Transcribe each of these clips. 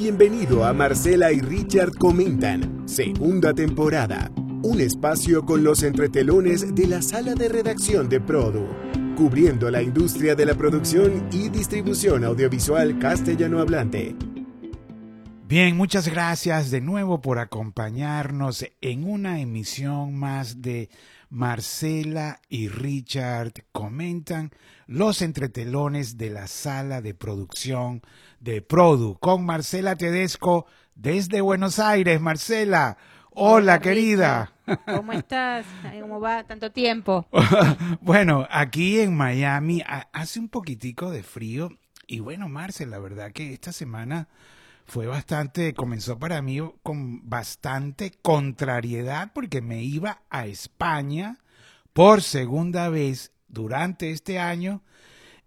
Bienvenido a Marcela y Richard Comentan, segunda temporada. Un espacio con los entretelones de la sala de redacción de Produ, cubriendo la industria de la producción y distribución audiovisual castellano hablante. Bien, muchas gracias de nuevo por acompañarnos en una emisión más de Marcela y Richard comentan los entretelones de la sala de producción de Produ con Marcela Tedesco desde Buenos Aires. Marcela, hola, querida. ¿Cómo estás? ¿Cómo va tanto tiempo? bueno, aquí en Miami hace un poquitico de frío y bueno, Marcela, la verdad que esta semana fue bastante, comenzó para mí con bastante contrariedad porque me iba a España por segunda vez durante este año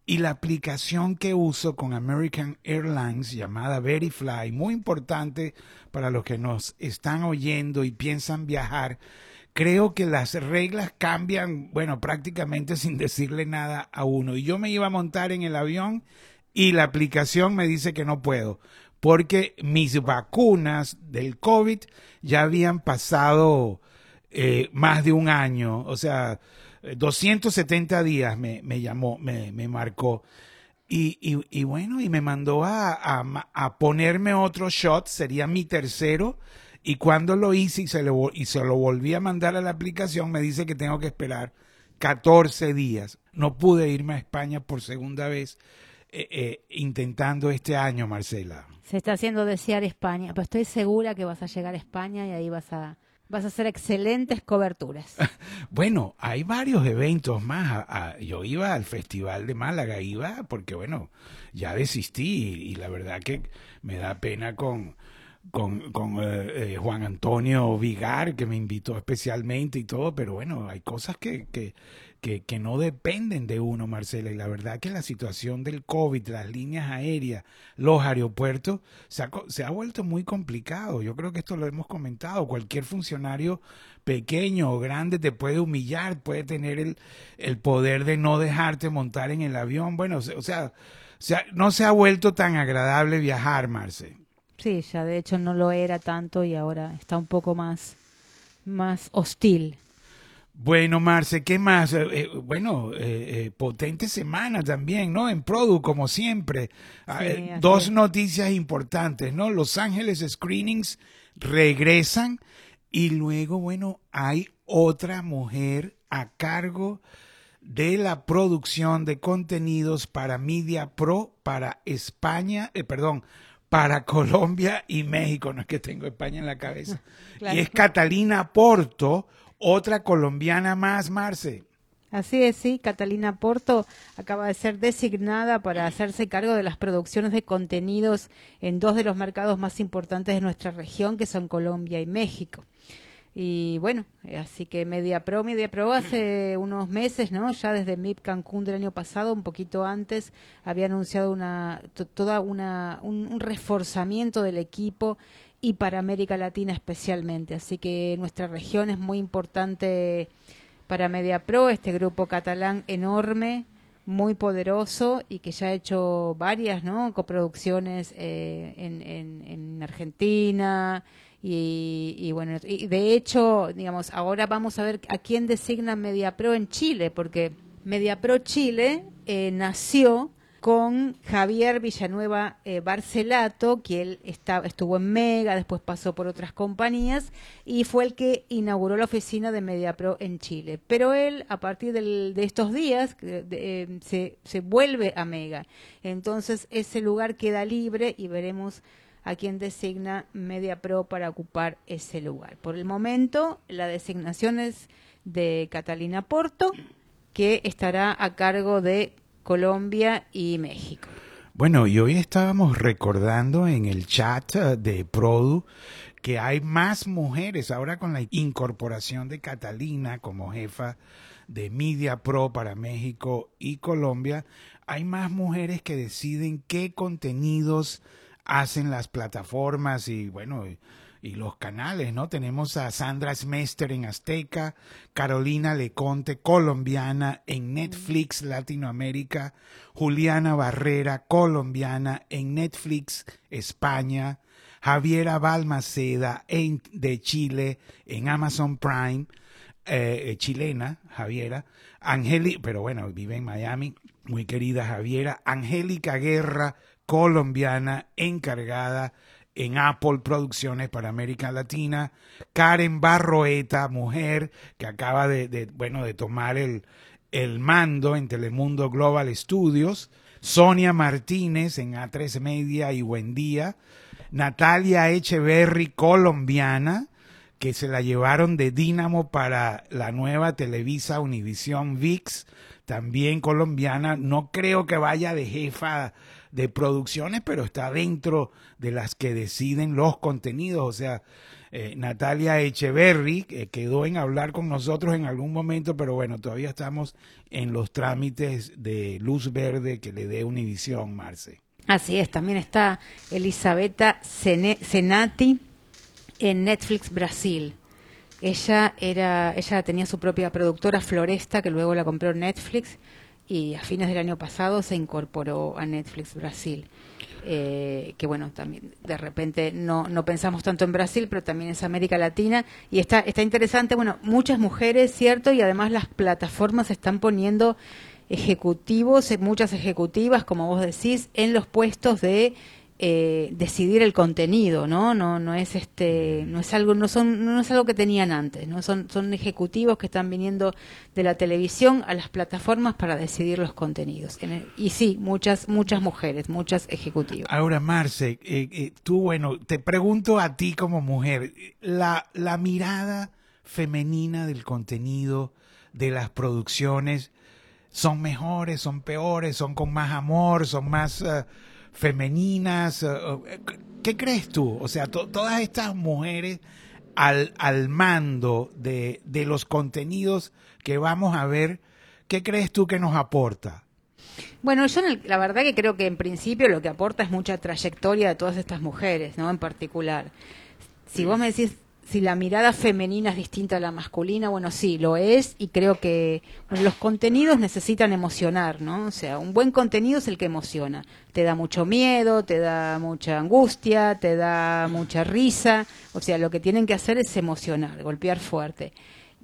y la aplicación que uso con American Airlines llamada Verifly, muy importante para los que nos están oyendo y piensan viajar, creo que las reglas cambian, bueno, prácticamente sin decirle nada a uno. Y yo me iba a montar en el avión y la aplicación me dice que no puedo porque mis vacunas del COVID ya habían pasado eh, más de un año, o sea, 270 días me, me llamó, me, me marcó. Y, y, bueno, y me mandó a, a, a, ponerme otro shot, sería mi tercero, y cuando lo hice y se, lo, y se lo volví a mandar a la aplicación, me dice que tengo que esperar 14 días. No pude irme a España por segunda vez eh, eh, intentando este año, Marcela. Se está haciendo desear España, pero estoy segura que vas a llegar a España y ahí vas a vas a hacer excelentes coberturas. bueno, hay varios eventos más. yo iba al Festival de Málaga, iba porque, bueno, ya desistí y, la verdad que me da pena con, con, con eh, Juan Antonio Vigar, que me invitó especialmente y todo, pero bueno, hay cosas que, que, que, no dependen de uno, Marcela. Y la verdad que la situación del COVID, las líneas aéreas, los aeropuertos, se ha, se ha vuelto muy complicado. Yo creo que esto lo hemos comentado. Cualquier funcionario pequeño o grande te puede humillar, puede tener el, el poder de no dejarte montar en el avión. Bueno, o sea, no se ha vuelto tan agradable viajar, Marce. Sí, ya de hecho no lo era tanto y ahora está un poco más, más hostil. Bueno, Marce, ¿qué más? Eh, eh, bueno, eh, potente semana también, ¿no? En Produ, como siempre. Ah, dos noticias importantes, ¿no? Los Ángeles Screenings regresan y luego, bueno, hay otra mujer a cargo de la producción de contenidos para Media Pro, para España, perdón, para Colombia y México. No es que tengo España en la cabeza. Y es Catalina Porto otra colombiana más, Marce. Así es, sí, Catalina Porto acaba de ser designada para hacerse cargo de las producciones de contenidos en dos de los mercados más importantes de nuestra región, que son Colombia y México. Y bueno, así que MediaPro, MediaPro hace unos meses, ¿no? Ya desde MIP Cancún del año pasado, un poquito antes, había anunciado una toda una un reforzamiento del equipo y para América Latina especialmente. Así que nuestra región es muy importante para MediaPro, este grupo catalán enorme, muy poderoso y que ya ha hecho varias ¿no? coproducciones eh, en, en, Argentina. Y, bueno, y de hecho, digamos, ahora vamos a ver a quién designa MediaPro en Chile, porque MediaPro Chile eh, nació con Javier Villanueva eh, Barcelato, que él estuvo en Mega, después pasó por otras compañías y fue el que inauguró la oficina de MediaPro en Chile. Pero él, a partir de estos días, eh, se, se vuelve a Mega. Entonces ese lugar queda libre y veremos a quién designa MediaPro para ocupar ese lugar. Por el momento, la designación es de Catalina Porto, que estará a cargo de Colombia y México. Bueno, y hoy estábamos recordando en el chat eh, de Produ que hay más mujeres ahora con la incorporación de Catalina como jefa de Media Pro para México y Colombia. Hay más mujeres que deciden qué contenidos hacen las plataformas y bueno, y los canales, ¿no? Tenemos a Sandra Smester en Azteca, Carolina Leconte, colombiana, en Netflix Latinoamérica, Juliana Barrera, colombiana, en Netflix España, Javiera Balmaceda en, de Chile, en Amazon Prime, eh, eh, chilena, Javiera, Angélica, pero bueno, vive en Miami, muy querida Javiera, Angélica Guerra, colombiana, encargada en Apple Producciones para América Latina, Karen Barroeta, mujer que acaba de, bueno, de tomar el, el mando en Telemundo Global Studios, Sonia Martínez en A3 Media y Buen Día, Natalia Echeverry, colombiana, que se la llevaron de Dínamo para la nueva Televisa Univisión VIX, también colombiana. No creo que vaya de jefa de producciones, pero está dentro de las que deciden los contenidos. O sea, eh, Natalia Echeverry, que quedó en hablar con nosotros en algún momento, pero bueno, todavía estamos en los trámites de luz verde que le dé Univisión, Marce. Así es, también está Elisabetta Senati en Netflix Brasil. Ella era, ella tenía su propia productora Floresta, que luego la compró Netflix y a fines del año pasado se incorporó a Netflix Brasil. Eh, que bueno, también de repente no, no pensamos tanto en Brasil, pero también es América Latina y está, está interesante, bueno, muchas mujeres, ¿cierto? Y además las plataformas están poniendo ejecutivos, muchas ejecutivas, como vos decís, en los puestos de eh, decidir el contenido, ¿no? No, no es este, no es algo, no son, no es algo que tenían antes, ¿no? Son, son ejecutivos que están viniendo de la televisión a las plataformas para decidir los contenidos. y sí, muchas, muchas mujeres, muchas ejecutivas. Ahora, Marce, eh, eh, tú, bueno, te pregunto a ti como mujer, la, la mirada femenina del contenido de las producciones son mejores, son peores, son con más amor, son más femeninas. ¿Qué crees tú? O sea, todas estas mujeres al, al mando de, de los contenidos que vamos a ver, ¿qué crees tú que nos aporta? Bueno, yo la verdad que creo que en principio lo que aporta es mucha trayectoria de todas estas mujeres, ¿no? En particular. Si vos me decís si la mirada femenina es distinta a la masculina, bueno, sí, lo es y creo que los contenidos necesitan emocionar, ¿no? O sea, un buen contenido es el que emociona. Te da mucho miedo, te da mucha angustia, te da mucha risa, o sea, lo que tienen que hacer es emocionar, golpear fuerte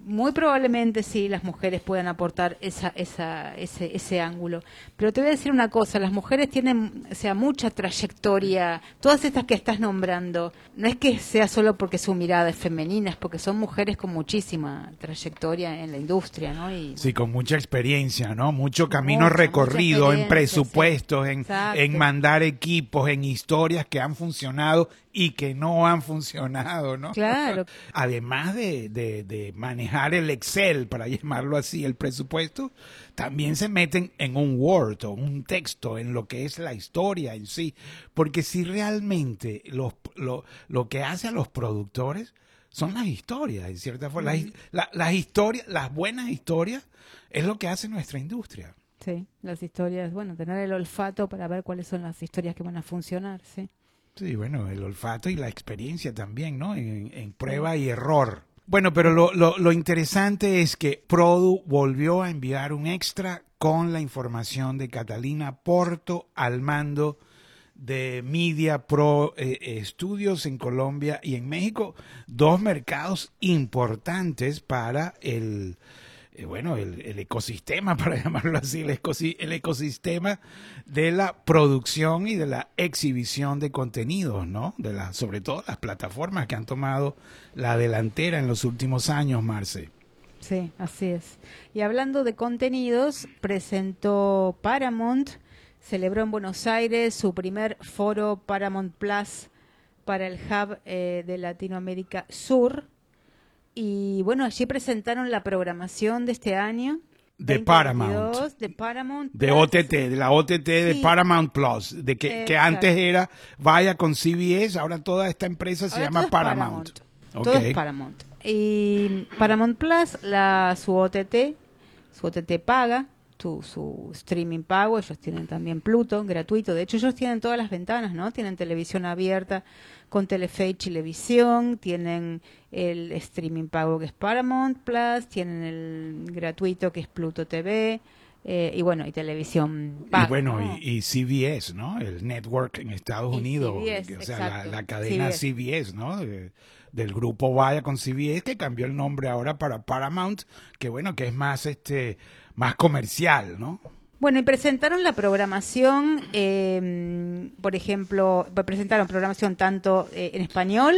muy probablemente sí las mujeres puedan aportar esa, esa, ese, ese ángulo. Pero te voy a decir una cosa, las mujeres tienen, o sea, mucha trayectoria, todas estas que estás nombrando, no es que sea solo porque su mirada es femenina, es porque son mujeres con muchísima trayectoria en la industria, ¿no? Y, sí, con mucha experiencia, ¿no? Mucho camino recorrido en presupuestos, en, en mandar equipos, en historias que han funcionado y que no han funcionado, ¿no? Claro. Además de, de, manejar el Excel, para llamarlo así, el presupuesto, también se meten en un Word o un texto, en lo que es la historia en sí. Porque si realmente los, lo, lo que hace a los productores son las historias, en cierta forma. las historias, las buenas historias, es lo que hace nuestra industria. Sí, las historias, bueno, tener el olfato para ver cuáles son las historias que van a funcionar, sí. Sí, bueno, el olfato y la experiencia también, ¿no? En, prueba y error. Bueno, pero lo, lo, lo, interesante es que Produ volvió a enviar un extra con la información de Catalina Porto al mando de Media Pro eh, Studios en Colombia y en México, dos mercados importantes para el, eh, bueno, el, ecosistema, para llamarlo así, el, el, ecosistema de la producción y de la exhibición de contenidos, ¿no? De la, sobre todo las plataformas que han tomado la delantera en los últimos años, Marce. Sí, así es. Y hablando de contenidos, presentó Paramount, celebró en Buenos Aires su primer foro Paramount Plus para el hub eh, de Latinoamérica Sur, y bueno, allí presentaron la programación de este año. De Paramount. De Paramount. De OTT, de la OTT de Paramount Plus. De que, que, antes era vaya con CBS, ahora toda esta empresa se llama Paramount. Todo es Paramount. Y Paramount Plus, la, su OTT, su OTT paga, tu, su streaming pago, ellos tienen también Pluto, gratuito. De hecho, ellos tienen todas las ventanas, ¿no? Tienen televisión abierta con Telefe y Televisión, tienen el streaming pago que es Paramount Plus, tienen el gratuito que es Pluto TV. Eh, y bueno, y televisión paga. Y bueno, y, CBS, ¿no? El network en Estados Unidos, o sea, la, cadena CBS, ¿no? del grupo Vaya con CBS, que cambió el nombre ahora para Paramount, que bueno, que es más, este, más comercial, ¿no? Bueno, y presentaron la programación, eh, por ejemplo, presentaron programación tanto eh, en español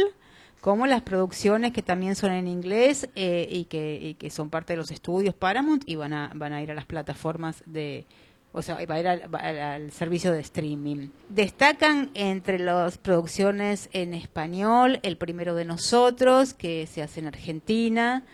como las producciones que también son en inglés eh, y, que, que son parte de los estudios Paramount y van a, van a ir a las plataformas de, o sea, va a ir al, servicio de streaming. Destacan entre las producciones en español El Primero de Nosotros, que se hace en Argentina,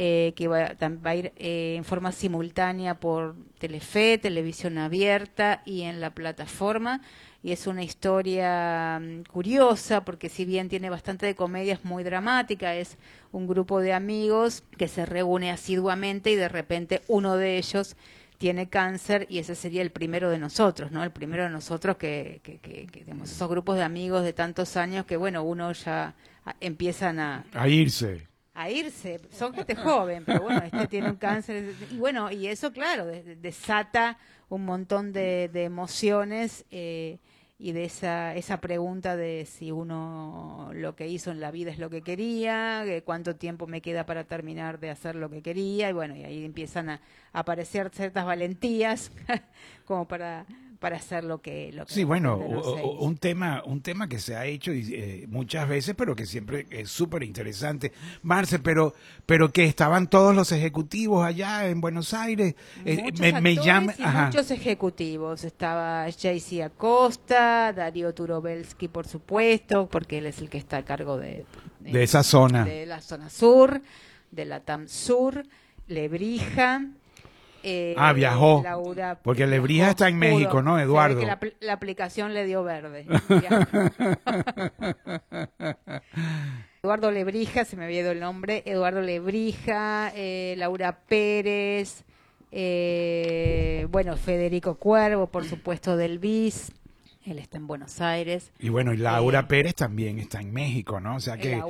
eh, que va, a ir eh, en forma simultánea por Telefe, Televisión Abierta y en la plataforma y es una historia mm, curiosa porque si bien tiene bastante de comedia es muy dramática, es un grupo de amigos que se reúne asiduamente y de repente uno de ellos tiene cáncer y ese sería el primero de nosotros, ¿no? El primero de nosotros que, que, que, tenemos esos grupos de amigos de tantos años que, bueno, uno ya empiezan a... A irse. A irse. Son gente joven, pero bueno, este tiene un cáncer. Y bueno, y eso, claro, desata un montón de, de emociones. Eh, y de esa, esa pregunta de si uno lo que hizo en la vida es lo que quería, cuánto tiempo me queda para terminar de hacer lo que quería, y bueno, y ahí empiezan a, aparecer ciertas valentías como para para hacer lo que lo sí bueno un tema un tema que se ha hecho eh, muchas veces pero que siempre es súper interesante Marce pero pero que estaban todos los ejecutivos allá en Buenos Aires eh, me, me llama muchos ejecutivos. Estaba Jaycee Acosta Darío Turobelsky por supuesto porque él es el que está a cargo de de, esa zona. de la zona sur de la TAM Sur Lebrija eh, ah, viajó. porque Lebrija está en México, ¿no, Eduardo? la, aplicación le dio verde. Eduardo Lebrija, se me había ido el nombre. Eduardo Lebrija, eh, Laura Pérez, eh, bueno, Federico Cuervo, por supuesto, del BIS. Él está en Buenos Aires. Y bueno, y Laura Pérez también está en México, ¿no? O sea que,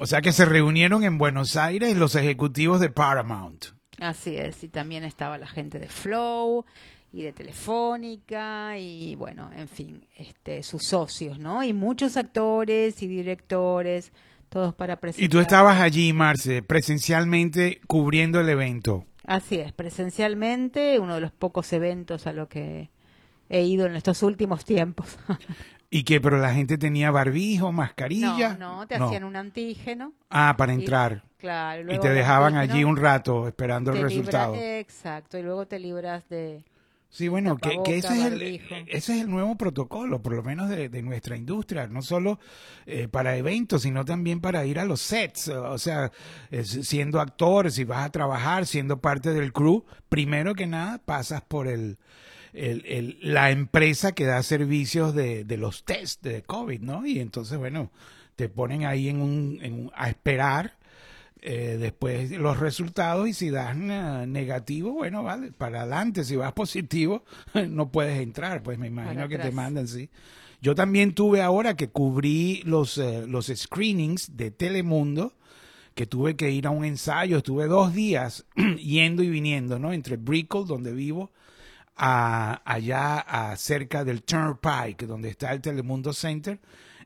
O sea que se reunieron en Buenos Aires los ejecutivos de Paramount. Así es, y también estaba la gente de Flow y de Telefónica y bueno, en fin, este, sus socios, ¿no? Y muchos actores y directores, todos para presentar. Y tú estabas allí, Marce, presencialmente cubriendo el evento. Así es, presencialmente, uno de los pocos eventos a lo que he ido en estos últimos tiempos. ¿Y qué? ¿Pero la gente tenía barbijo, mascarilla? No, no, te hacían un antígeno. Ah, para entrar. Claro. Y, te dejaban allí un rato esperando el resultado. exacto, y luego te libras de... Sí, bueno, que, ese, es el, ese es el nuevo protocolo, por lo menos de, nuestra industria, no solo eh, para eventos, sino también para ir a los sets, o sea, siendo actor, si vas a trabajar, siendo parte del crew, primero que nada pasas por el, el, la empresa que da servicios de, de los test de COVID, ¿no? Y entonces, bueno, te ponen ahí en un, a esperar eh, después los resultados y si das negativo, bueno, vale, para adelante. Si vas positivo, no puedes entrar, pues me imagino que te mandan, sí. Yo también tuve ahora que cubrí los, eh, los screenings de Telemundo, que tuve que ir a un ensayo, estuve dos días yendo y viniendo, ¿no? Entre Brickell, donde vivo, a, allá a cerca del Turnpike, donde está el Telemundo Center.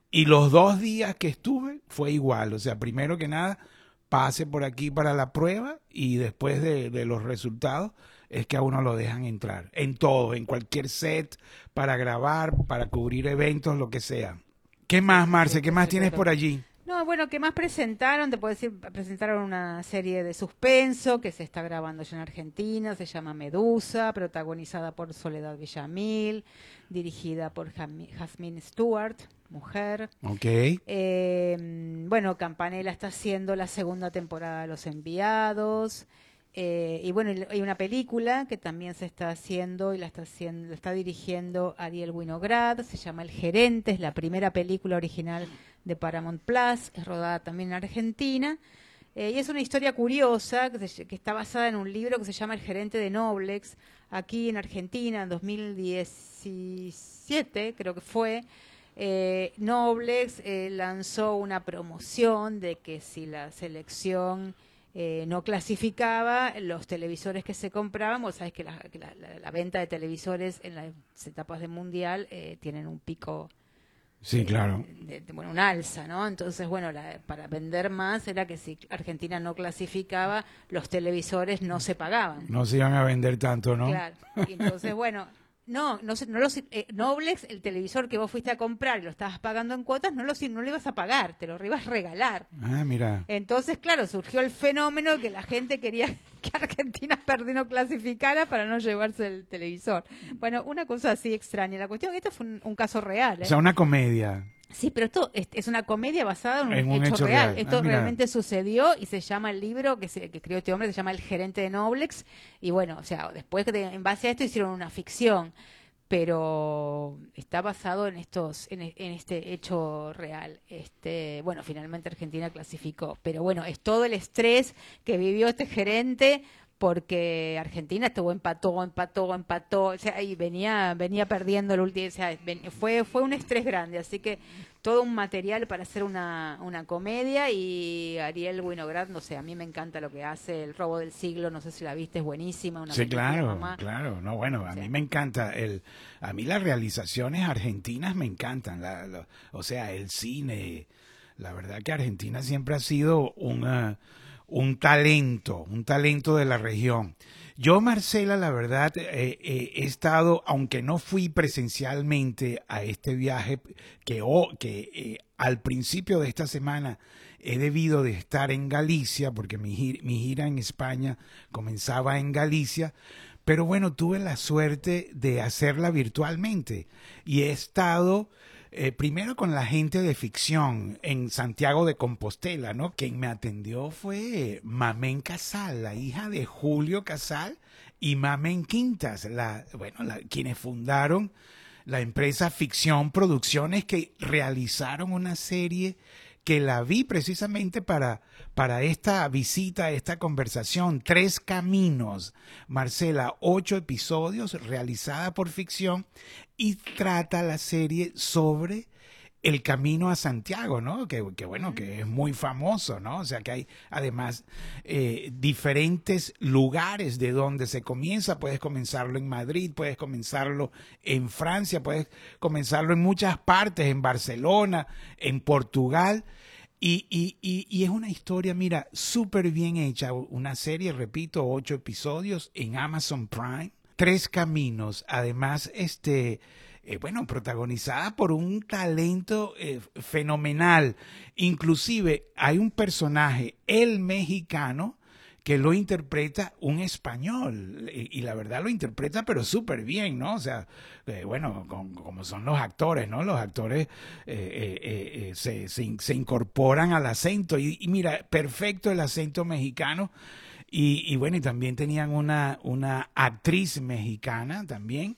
Y los dos días que estuve fue igual. O sea, primero que nada, pase por aquí para la prueba y después de, de los resultados es que a uno lo dejan entrar. En todo, en cualquier set, para grabar, para cubrir eventos, lo que sea. ¿Qué más, Marce? ¿Qué más tienes por allí? No, bueno, ¿qué más presentaron? Te puedo decir, presentaron una serie de suspenso que se está grabando ya en Argentina, se llama Medusa, protagonizada por Soledad Villamil, dirigida por Jasmine Stewart, mujer. Ok. Eh, bueno, Campanella está haciendo la segunda temporada de Los Enviados. Eh, y bueno, hay una película que también se está haciendo y la está haciendo, está dirigiendo Ariel Winograd, se llama El Gerente, es la primera película original de Paramount Plus, es rodada también en Argentina. Eh, y es una historia curiosa que, se- que está basada en un libro que se llama El gerente de Noblex, aquí en Argentina, en 2017 creo que fue. Eh, Noblex eh, lanzó una promoción de que si la selección eh, no clasificaba, los televisores que se compraban, vos sabés que la, la- la- la venta de televisores en las etapas de mundial eh, tienen un pico Sí, claro. de- de- bueno, un alza, ¿no? Entonces, bueno, la- para vender más era que si Argentina no clasificaba, los televisores no se pagaban. No se iban a vender tanto, ¿no? Claro. Y entonces, bueno, no, no, no los, eh, Noblex, el televisor que vos fuiste a comprar y lo estabas pagando en cuotas, no lo, no lo ibas a pagar, te lo ibas a regalar. Ah, mira. Entonces, claro, surgió el fenómeno que la gente quería que Argentina perdiera no clasificara para no llevarse el televisor. Bueno, una cosa así extraña. La cuestión esto fue un, un caso real. ¿eh? O sea, una comedia. Sí, pero esto es, es una comedia basada en un, En un hecho, hecho real. real. Esto Ah, realmente sucedió y se llama el libro que, se, que escribió este hombre, se llama El gerente de Noblex. Y bueno, o sea, después de, en base a esto hicieron una ficción, pero está basado en estos, en, en este hecho real. Este, bueno, finalmente Argentina clasificó, pero bueno, es todo el estrés que vivió este gerente porque Argentina estuvo empató, empató, empató, o sea, y venía venía perdiendo el último, o sea, ven- fue fue un estrés grande, así que todo un material para hacer una, una comedia y Ariel Winograd, no sé, a mí me encanta lo que hace, El robo del siglo, no sé si la viste, es buenísima, una Sí, claro, claro. No, bueno, a Sí. mí me encanta el, a mí las realizaciones argentinas me encantan. la- la- o sea, el cine. La verdad que Argentina siempre ha sido una- un talento, un talento de la región. Yo, Marcela, la verdad, eh, eh, he estado, aunque no fui presencialmente a este viaje, que, que eh, al principio de esta semana he debido de estar en Galicia, porque mi, mi gira en España comenzaba en Galicia, pero bueno, tuve la suerte de hacerla virtualmente y he estado eh, primero con la gente de ficción en Santiago de Compostela, ¿no? Quien me atendió fue Mamén Casal, la hija de Julio Casal y Mamén Quintas, la, bueno, la- quienes fundaron la empresa Ficción Producciones que realizaron una serie que la vi precisamente para, para esta visita, esta conversación. Tres caminos, Marcela, ocho episodios realizada por ficción y trata la serie sobre el camino a Santiago, ¿no? Que, que bueno, que es muy famoso, ¿no? O sea que hay además eh, diferentes lugares de donde se comienza. Puedes comenzarlo en Madrid, puedes comenzarlo en Francia, puedes comenzarlo en muchas partes, en Barcelona, en Portugal. Y, y, y, y es una historia, mira, súper bien hecha. Una serie, repito, ocho episodios en Amazon Prime. Tres caminos. Además, este, eh, bueno, protagonizada por un talento eh, fenomenal. Inclusive hay un personaje, el mexicano, que lo interpreta un español y, la verdad lo interpreta pero súper bien, ¿no? O sea, eh, bueno, como son los actores, ¿no? Los actores eh, se, se incorporan al acento y, y mira, perfecto el acento mexicano y, y bueno, y también tenían una, una actriz mexicana también.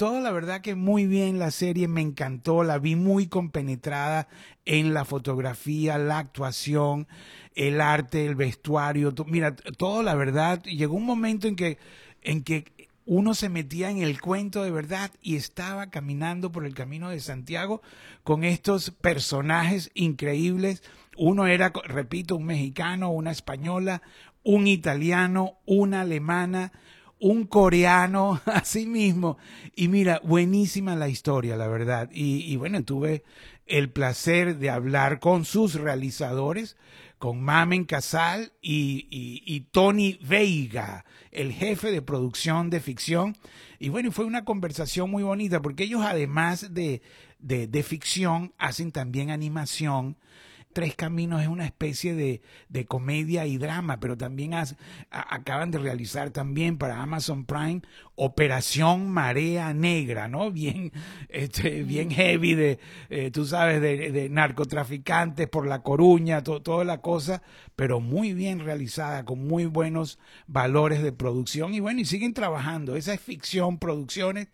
Todo la verdad que muy bien la serie, me encantó, la vi muy compenetrada en la fotografía, la actuación, el arte, el vestuario, mira, todo la verdad, llegó un momento en que, en que uno se metía en el cuento de verdad y estaba caminando por el camino de Santiago con estos personajes increíbles. Uno era, repito, un mexicano, una española, un italiano, una alemana, un coreano, así mismo. Y mira, buenísima la historia, la verdad. Y, y bueno, tuve el placer de hablar con sus realizadores, con Mamen Casal y, y- y Tony Veiga, el jefe de producción de ficción. Y bueno, fue una conversación muy bonita porque ellos además de, de, de ficción hacen también animación. Tres Caminos es una especie de, de comedia y drama, pero también has- a- acaban de realizar también para Amazon Prime Operación Marea Negra, ¿no? Bien, este, bien heavy de, eh, tú sabes, de, de narcotraficantes por La Coruña, to- toda la cosa, pero muy bien realizada, con muy buenos valores de producción y bueno, y siguen trabajando. Esa es ficción, producciones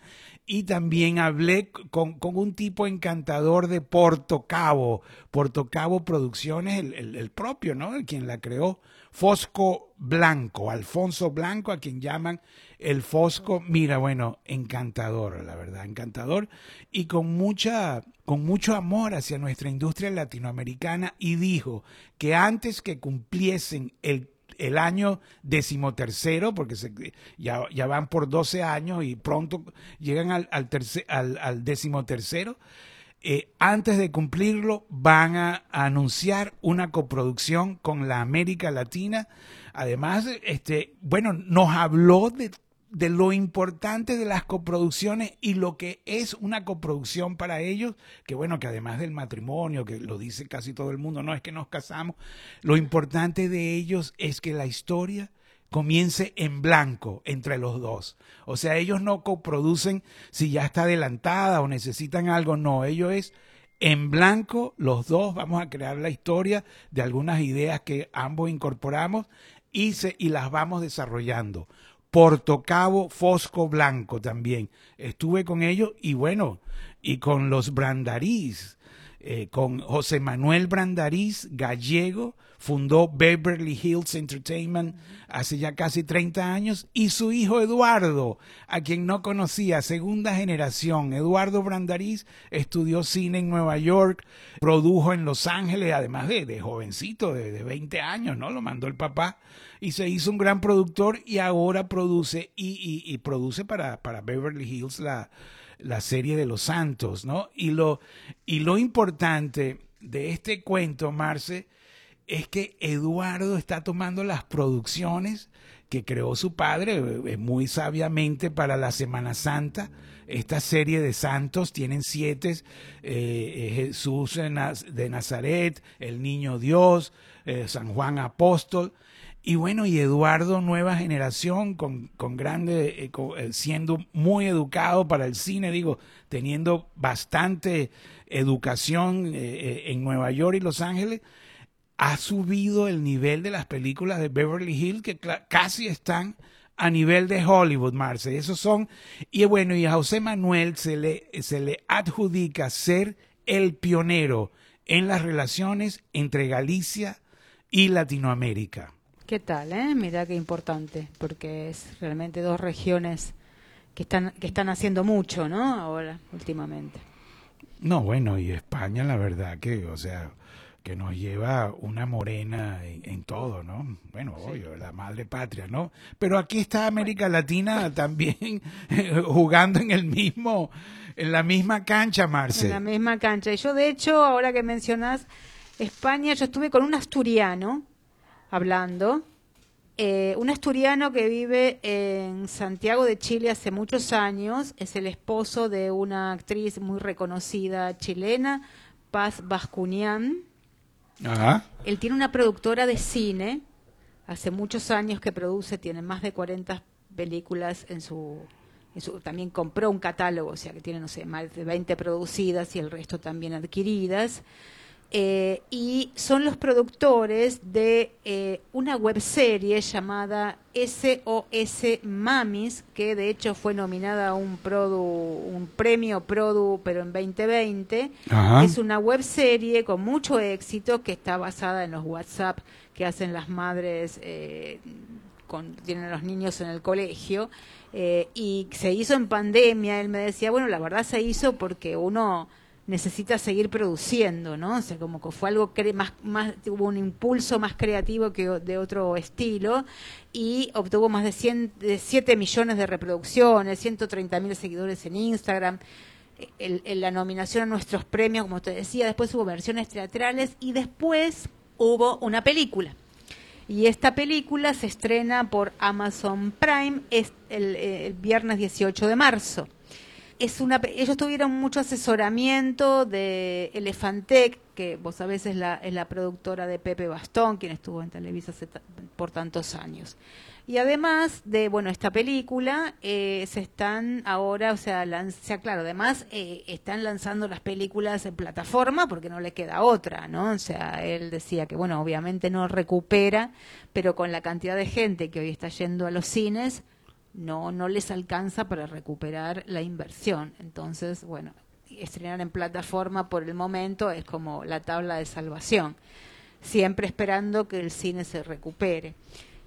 y también hablé con, un tipo encantador de Porto Cabo, Porto Cabo Producciones, el, el, propio, ¿no? quien la creó, Fosco Blanco, Alfonso Blanco, a quien llaman el Fosco. Mira, bueno, encantador, la verdad, encantador y con mucha, con mucho amor hacia nuestra industria latinoamericana y dijo que antes que cumpliesen el el año decimotercero, porque se, ya, ya, van por 12 años y pronto llegan al, al, al, decimotercero. Eh, antes de cumplirlo, van a, anunciar una coproducción con la América Latina. Además, este, bueno, nos habló de de lo importante de las coproducciones y lo que es una coproducción para ellos, que bueno, que además del matrimonio, que lo dice casi todo el mundo, no es que nos casamos, lo importante de ellos es que la historia comience en blanco entre los dos. O sea, ellos no coproducen si ya está adelantada o necesitan algo, no, ellos es en blanco, los dos vamos a crear la historia de algunas ideas que ambos incorporamos y, se, y las vamos desarrollando. Portocabo Fosco Blanco también. Estuve con ellos y bueno, y con los Brandarís, eh, con José Manuel Brandariz, gallego, fundó Beverly Hills Entertainment hace ya casi 30 años, y su hijo Eduardo, a quien no conocía, segunda generación. Eduardo Brandariz estudió cine en Nueva York, produjo en Los Ángeles, además de, de jovencito, de, de 20 años, ¿no? Lo mandó el papá y se hizo un gran productor y ahora produce y, y, produce para, para Beverly Hills la, la serie de los santos, ¿no? Y lo, y lo importante de este cuento, Marce, es que Eduardo está tomando las producciones que creó su padre eh, muy sabiamente para la Semana Santa. Esta serie de santos tienen siete, eh, eh, Jesús de Nazaret, el Niño Dios, San Juan Apóstol. Y bueno, y Eduardo, nueva generación, con, con grande, eh, eh, siendo muy educado para el cine, digo, teniendo bastante educación eh, en Nueva York y Los Ángeles, ha subido el nivel de las películas de Beverly Hills que casi están a nivel de Hollywood, Marce. Esos son, y bueno, y a José Manuel se le, se le adjudica ser el pionero en las relaciones entre Galicia y Latinoamérica. ¿Qué tal, eh? Mira qué importante, porque es realmente dos regiones que están que están haciendo mucho, ¿no? Ahora, últimamente. No, bueno, y España, la verdad que, o sea, que nos lleva una morena en, todo, ¿no? Bueno, obvio, la madre patria, ¿no? Pero aquí está América Latina también jugando en el mismo, en la misma cancha, Marce. En la misma cancha. Y yo, de hecho, ahora que mencionas España, yo estuve con un asturiano hablando. Eh, un asturiano que vive en Santiago de Chile hace muchos años, es el esposo de una actriz muy reconocida chilena, Paz Bascunian. Él tiene una productora de cine, hace muchos años que produce, tiene más de 40 películas en su, en su, también compró un catálogo, o sea que tiene, no sé, más de 20 producidas y el resto también adquiridas. Eh, y son los productores de eh, una webserie llamada SOS Mamis, que de hecho fue nominada a un, produ, un premio Produ, pero en 2020. Es una webserie con mucho éxito que está basada en los WhatsApp que hacen las madres eh, con, tienen los niños en el colegio. y se hizo en pandemia. Él me decía, bueno, la verdad se hizo porque uno necesita seguir produciendo, ¿no? O sea, como que fue algo más, más, tuvo un impulso más creativo que de otro estilo y obtuvo más de, 100, de 7 millones de reproducciones, 130 mil seguidores en Instagram. El, la nominación a nuestros premios, como te decía, después hubo versiones teatrales y después hubo una película. Y esta película se estrena por Amazon Prime el, el viernes 18 de marzo es una ellos tuvieron mucho asesoramiento de Elefantec que vos sabés es la, es la productora de Pepe Bastón quien estuvo en Televisa por tantos años. Y además de bueno esta película eh, se están ahora o sea, lanza, claro además eh, están lanzando las películas en plataforma porque no le queda otra no o sea él decía que bueno obviamente no recupera pero con la cantidad de gente que hoy está yendo a los cines no, no les alcanza para recuperar la inversión. Entonces, bueno, estrenar en plataforma por el momento es como la tabla de salvación, siempre esperando que el cine se recupere.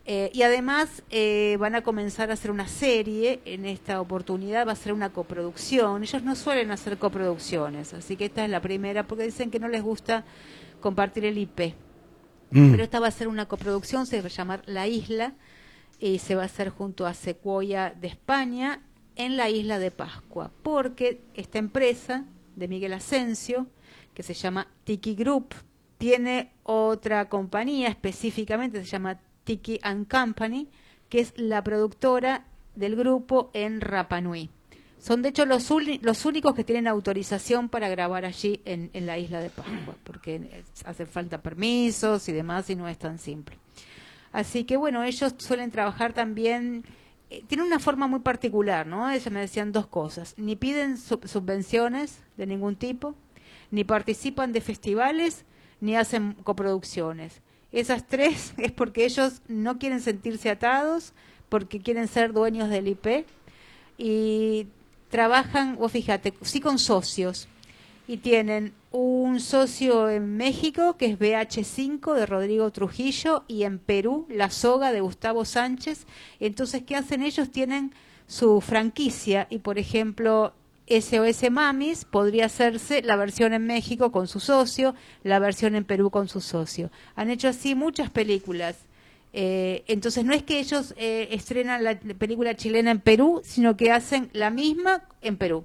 Eh, y además eh, van a comenzar a hacer una serie, en esta oportunidad va a ser una coproducción. Ellos no suelen hacer coproducciones, así que esta es la primera, porque dicen que no les gusta compartir el IP. Mm. Pero esta va a ser una coproducción, se va a llamar La Isla, y se va a hacer junto a Sequoia de España en la isla de Pascua, porque esta empresa de Miguel Asensio, que se llama Tiki Group, tiene otra compañía específicamente, se llama Tiki and Company, que es la productora del grupo en Rapanui. Son de hecho los, los únicos que tienen autorización para grabar allí en, la isla de Pascua, porque hace falta permisos y demás y no es tan simple. Así que bueno, ellos suelen trabajar también, eh, tienen una forma muy particular, ¿no? Ellos me decían dos cosas, ni piden subvenciones de ningún tipo, ni participan de festivales, ni hacen coproducciones. Esas tres es porque ellos no quieren sentirse atados, porque quieren ser dueños del IP y trabajan, o fíjate, sí con socios y tienen un socio en México que es BH5 de Rodrigo Trujillo y en Perú La Soga de Gustavo Sánchez. Entonces, ¿qué hacen ellos? Tienen su franquicia y, por ejemplo, SOS Mamis podría hacerse la versión en México con su socio, la versión en Perú con su socio. Han hecho así muchas películas. Eh, entonces no es que ellos eh, estrenan la película chilena en Perú, sino que hacen la misma en Perú.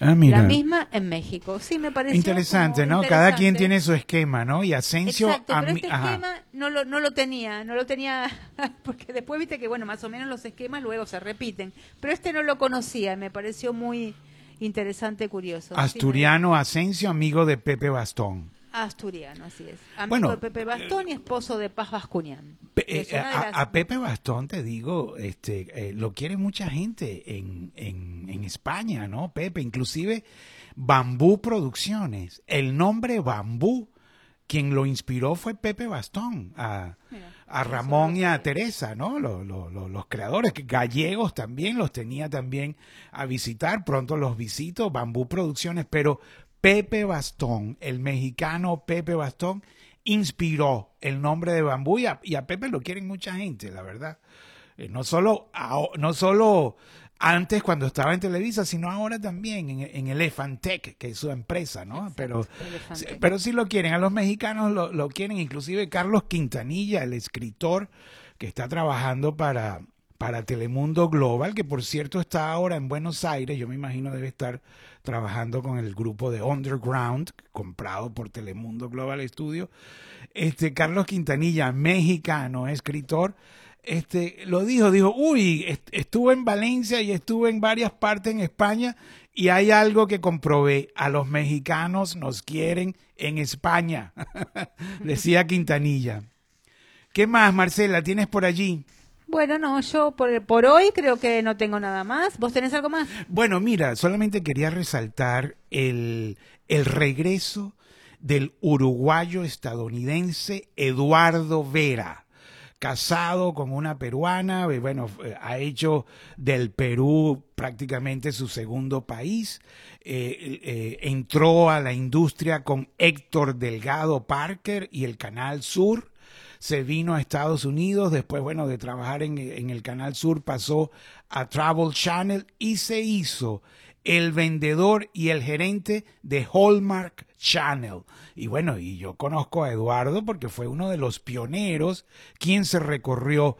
Ah, la misma en México. Sí, me parece. Interesante, ¿no? Cada quien tiene su esquema, ¿no? Y Asensio. Exacto, pero este esquema no lo, no lo tenía, no lo tenía, porque después viste que, bueno, más o menos los esquemas luego se repiten. Pero este no lo conocía, me pareció muy, interesante, curioso. Asturiano Asensio, amigo de Pepe Bastón. Asturiano, así es. Amigo de Pepe Bastón y esposo de Paz Bascunián. Eh, a, Pepe Bastón, te digo, este, eh, lo quiere mucha gente en, en, en, España, ¿no? Pepe, inclusive Bambú Producciones. El nombre Bambú, quien lo inspiró fue Pepe Bastón. A, a Ramón y a Teresa, ¿no? Los, los, los, creadores gallegos también los tenía también a visitar, pronto los visito, Bambú Producciones, pero Pepe Bastón, el mexicano Pepe Bastón, inspiró el nombre de Bambú y a, Pepe lo quieren mucha gente, la verdad. Eh, no solo, no solo antes cuando estaba en Televisa, sino ahora también en, en Elefantec, que es su empresa, ¿no? pero, pero sí lo quieren, a los mexicanos lo, lo, quieren, inclusive Carlos Quintanilla, el escritor que está trabajando para, para Telemundo Global, que por cierto está ahora en Buenos Aires, yo me imagino debe estar trabajando con el grupo de Underground, comprado por Telemundo Global Studio. Este Carlos Quintanilla, mexicano, escritor, este, lo dijo, dijo, uy, estuve en Valencia y estuve en varias partes en España y hay algo que comprobé, a los mexicanos nos quieren en España, decía Quintanilla. ¿Qué más, Marcela, tienes por allí? Bueno, no, yo por, por hoy creo que no tengo nada más. ¿Vos tenés algo más? Bueno, mira, solamente quería resaltar el, el regreso del uruguayo estadounidense Eduardo Vera casado con una peruana, eh, bueno, eh, ha hecho del Perú prácticamente su segundo país, eh, entró a la industria con Héctor Delgado Parker y el Canal Sur, se vino a Estados Unidos, después, bueno, de trabajar en, en el Canal Sur pasó a Travel Channel y se hizo el vendedor y el gerente de Hallmark Channel. Y bueno, y yo conozco a Eduardo porque fue uno de los pioneros quien se recorrió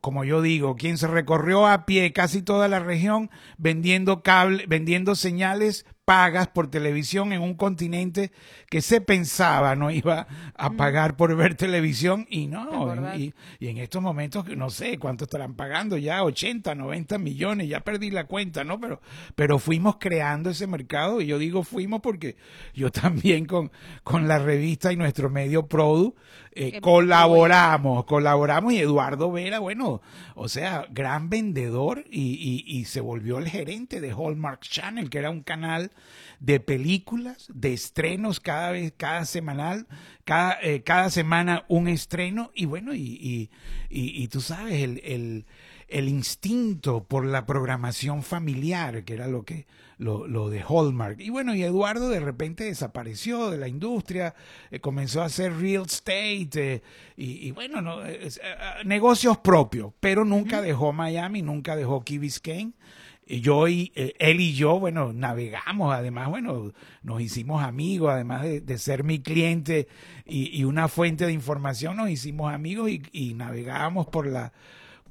como yo digo, quien se recorrió a pie casi toda la región vendiendo cable, vendiendo señales pagas por televisión en un continente que se pensaba no iba a pagar por ver televisión y no, y, en estos momentos no sé cuánto estarán pagando ya 80, 90 millones, ya perdí la cuenta, ¿no? Pero pero fuimos creando ese mercado y yo digo fuimos porque yo también con con la revista y nuestro medio Produ eh, colaboramos, colaboramos y Eduardo Vera, bueno, o sea, gran vendedor y, y se volvió el gerente de Hallmark Channel, que era un canal de películas, de estrenos cada vez, cada semanal, cada, eh, cada semana un estreno y bueno, y, y, y, tú sabes, el, el, el instinto por la programación familiar, que era lo que lo, lo, de Hallmark. Y bueno, y Eduardo de repente desapareció de la industria, eh, comenzó a hacer real estate eh, y, bueno, no, eh, negocios propios, pero nunca dejó Miami, nunca dejó Key Biscayne. Y yo y él y yo, bueno, navegamos, además, bueno, nos hicimos amigos, además de, ser mi cliente y, una fuente de información, nos hicimos amigos y, y navegábamos por la,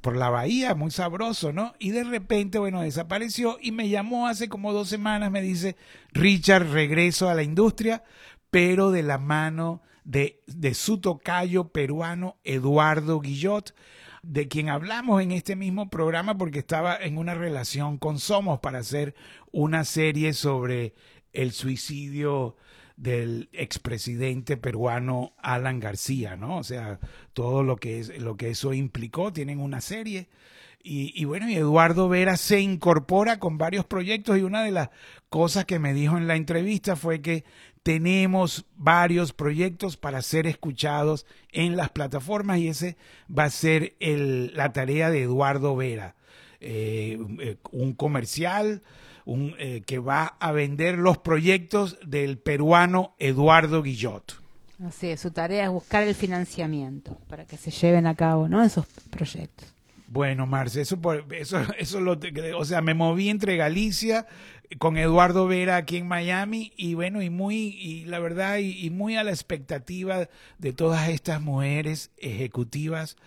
por la bahía, muy sabroso, ¿no? Y de repente, bueno, desapareció y me llamó hace como dos semanas, me dice, Richard, regreso a la industria, pero de la mano de, de su tocayo peruano Eduardo Guillot, de quien hablamos en este mismo programa porque estaba en una relación con Somos para hacer una serie sobre el suicidio del expresidente peruano Alan García, ¿no? O sea, todo lo que, es, lo que eso implicó, tienen una serie. Y, bueno, y Eduardo Vera se incorpora con varios proyectos y una de las cosas que me dijo en la entrevista fue que tenemos varios proyectos para ser escuchados en las plataformas y ese va a ser el, la tarea de Eduardo Vera. Eh, eh, un comercial un, eh, que va a vender los proyectos del peruano Eduardo Guillot. Así es, su tarea es buscar el financiamiento para que se lleven a cabo ¿no? esos proyectos. Bueno, Marce, eso, eso, eso lo, o sea, me moví entre Galicia con Eduardo Vera aquí en Miami y bueno, y muy, y la verdad, y, muy a la expectativa de todas estas mujeres ejecutivas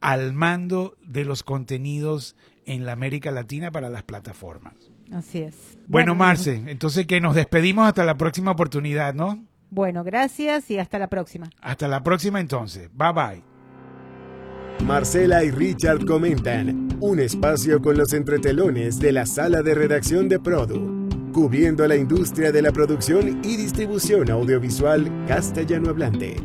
al mando de los contenidos en la América Latina para las plataformas. Así es. Bueno, Marce, entonces que nos despedimos hasta la próxima oportunidad, ¿no? Bueno, gracias y hasta la próxima. Hasta la próxima entonces. Bye bye. Marcela y Richard comentan un espacio con los entretelones de la sala de redacción de Produ, cubriendo la industria de la producción y distribución audiovisual castellano hablante.